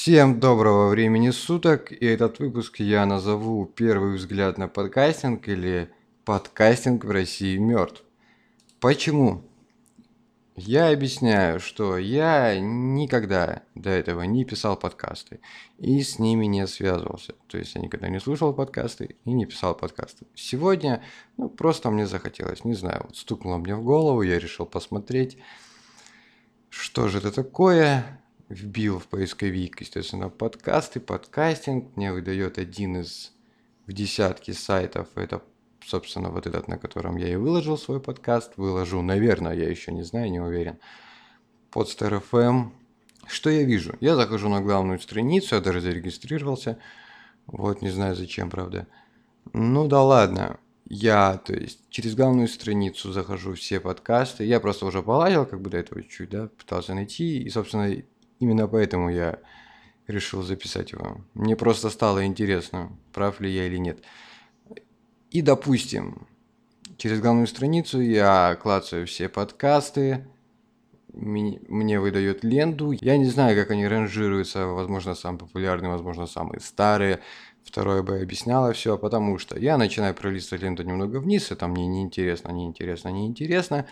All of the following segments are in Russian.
Всем доброго времени суток, и этот выпуск я назову «Первый взгляд на подкастинг» или «Подкастинг в России мертв». Почему? Я объясняю, что я никогда до этого не писал подкасты и с ними не связывался. То есть я никогда не слушал подкасты и не писал подкасты. Сегодня, ну, просто мне захотелось, не знаю, вот стукнуло мне в голову, я решил посмотреть, что же это такое, вбил в поисковик, естественно, подкасты, подкастинг, мне выдает один из в десятки сайтов, это, собственно, вот этот, на котором я и выложил свой подкаст, выложу, наверное, я еще не знаю, не уверен, под FM. Что я вижу? Я захожу на главную страницу, я даже зарегистрировался, вот, не знаю зачем, правда. Ну да ладно, я, то есть, через главную страницу захожу все подкасты. Я просто уже полазил, как бы до этого чуть, да, пытался найти. И, собственно, Именно поэтому я решил записать его. Мне просто стало интересно, прав ли я или нет. И, допустим, через главную страницу я клацаю все подкасты, мне выдает ленту. Я не знаю, как они ранжируются, возможно, самые популярные, возможно, самые старые. Второе бы объясняло все, потому что я начинаю пролистывать ленту немного вниз, и там мне неинтересно, неинтересно, неинтересно. Неинтересно,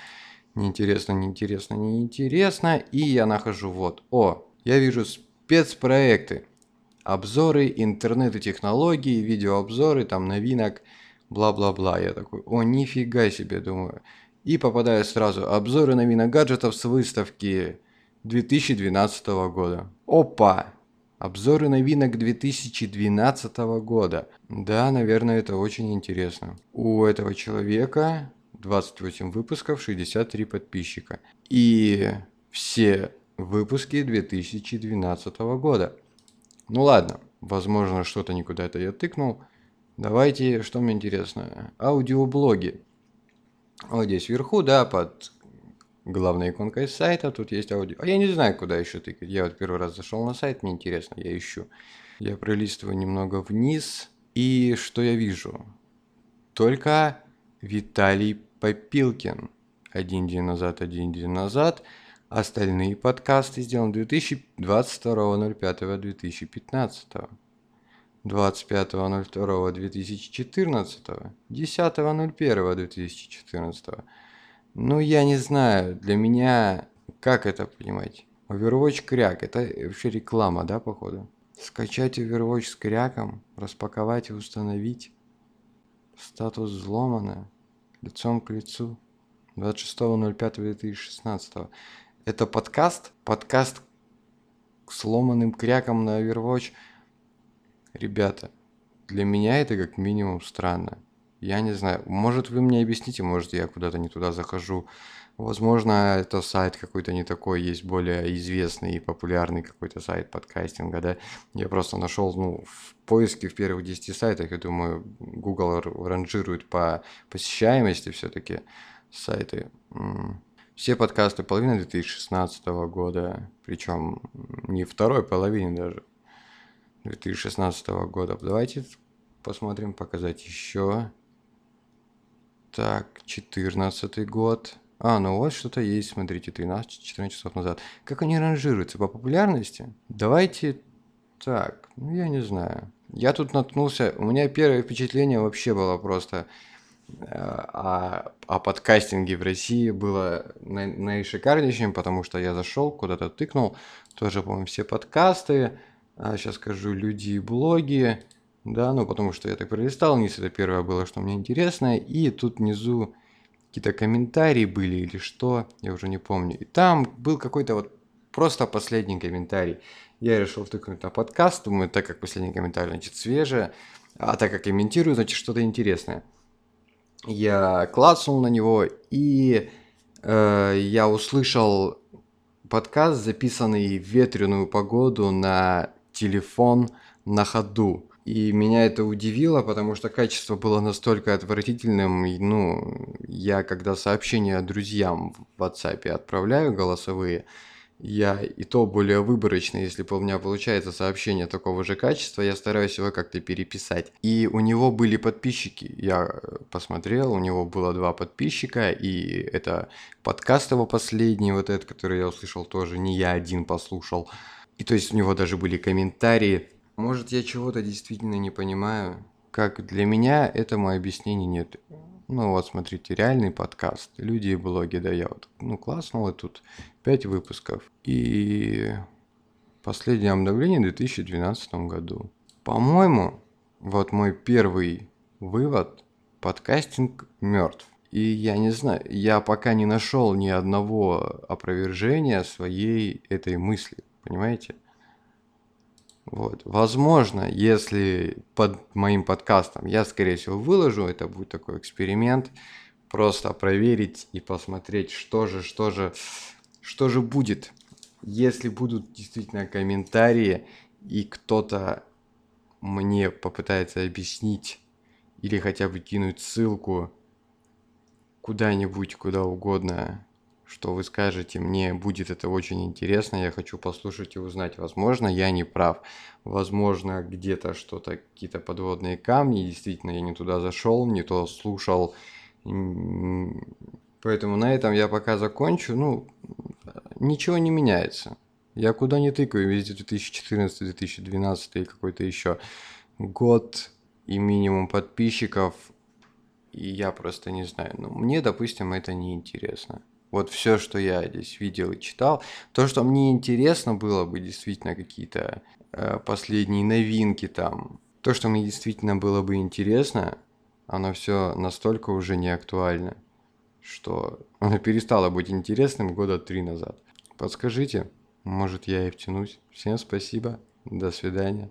неинтересно, неинтересно. И я нахожу вот. О, я вижу спецпроекты. Обзоры, интернет и технологии, видеообзоры, там новинок, бла-бла-бла. Я такой, о, нифига себе, думаю. И попадаю сразу обзоры новинок гаджетов с выставки 2012 года. Опа! Обзоры новинок 2012 года. Да, наверное, это очень интересно. У этого человека 28 выпусков, 63 подписчика. И все выпуски 2012 года. Ну ладно, возможно, что-то никуда это я тыкнул. Давайте, что мне интересно, аудиоблоги. Вот здесь вверху, да, под главной иконкой сайта, тут есть аудио. А я не знаю, куда еще тыкать. Я вот первый раз зашел на сайт, мне интересно, я ищу. Я пролистываю немного вниз, и что я вижу? Только Виталий Попилкин. Один день назад, один день назад. Остальные подкасты сделаны 2022.05.2015. 25.02.2014, 10.01.2014. Ну, я не знаю, для меня, как это понимать? Overwatch кряк, это вообще реклама, да, походу? Скачать Overwatch с кряком, распаковать и установить. Статус взломано лицом к лицу 26.05.2016. Это подкаст, подкаст с сломанным кряком на Overwatch. Ребята, для меня это как минимум странно. Я не знаю, может вы мне объясните, может я куда-то не туда захожу. Возможно, это сайт какой-то не такой, есть более известный и популярный какой-то сайт подкастинга, да. Я просто нашел, ну, в поиске в первых 10 сайтах, я думаю, Google ранжирует по посещаемости все-таки сайты. Все подкасты половины 2016 года, причем не второй половины даже 2016 года. Давайте посмотрим, показать еще. Так, 14 год. А, ну вот что-то есть, смотрите, 13-14 часов назад. Как они ранжируются по популярности? Давайте так, ну я не знаю. Я тут наткнулся, у меня первое впечатление вообще было просто э, о, о подкастинге в России было на, наишикарнейшим, потому что я зашел, куда-то тыкнул, тоже, по-моему, все подкасты, а сейчас скажу, люди и блоги, да, ну потому что я так пролистал вниз, это первое было, что мне интересно, и тут внизу какие-то комментарии были или что, я уже не помню. И там был какой-то вот просто последний комментарий. Я решил втыкнуть на подкаст, думаю, так как последний комментарий, значит, свежее, а так как комментирую, значит, что-то интересное. Я клацнул на него, и э, я услышал подкаст, записанный в ветреную погоду на телефон на ходу. И меня это удивило, потому что качество было настолько отвратительным. Ну, я когда сообщения друзьям в WhatsApp отправляю голосовые, я и то более выборочно, если у меня получается сообщение такого же качества, я стараюсь его как-то переписать. И у него были подписчики. Я посмотрел, у него было два подписчика, и это подкаст его последний, вот этот, который я услышал тоже, не я один послушал. И то есть у него даже были комментарии. Может, я чего-то действительно не понимаю. Как для меня этому объяснений нет. Ну вот, смотрите, реальный подкаст. Люди и блоги, да, я вот, ну классно, вот тут 5 выпусков. И последнее обновление в 2012 году. По-моему, вот мой первый вывод, подкастинг мертв. И я не знаю, я пока не нашел ни одного опровержения своей этой мысли, понимаете? Вот. Возможно, если под моим подкастом я, скорее всего, выложу, это будет такой эксперимент, просто проверить и посмотреть, что же, что же, что же будет, если будут действительно комментарии, и кто-то мне попытается объяснить или хотя бы кинуть ссылку куда-нибудь, куда угодно, что вы скажете, мне будет это очень интересно, я хочу послушать и узнать. Возможно, я не прав. Возможно, где-то что-то, какие-то подводные камни, действительно, я не туда зашел, не то слушал. Поэтому на этом я пока закончу. Ну, ничего не меняется. Я куда не тыкаю, везде 2014, 2012 и какой-то еще год и минимум подписчиков. И я просто не знаю. Ну, мне, допустим, это не интересно. Вот все, что я здесь видел и читал, то, что мне интересно было бы действительно какие-то э, последние новинки там, то, что мне действительно было бы интересно, оно все настолько уже не актуально, что оно перестало быть интересным года три назад. Подскажите, может я и втянусь. Всем спасибо, до свидания.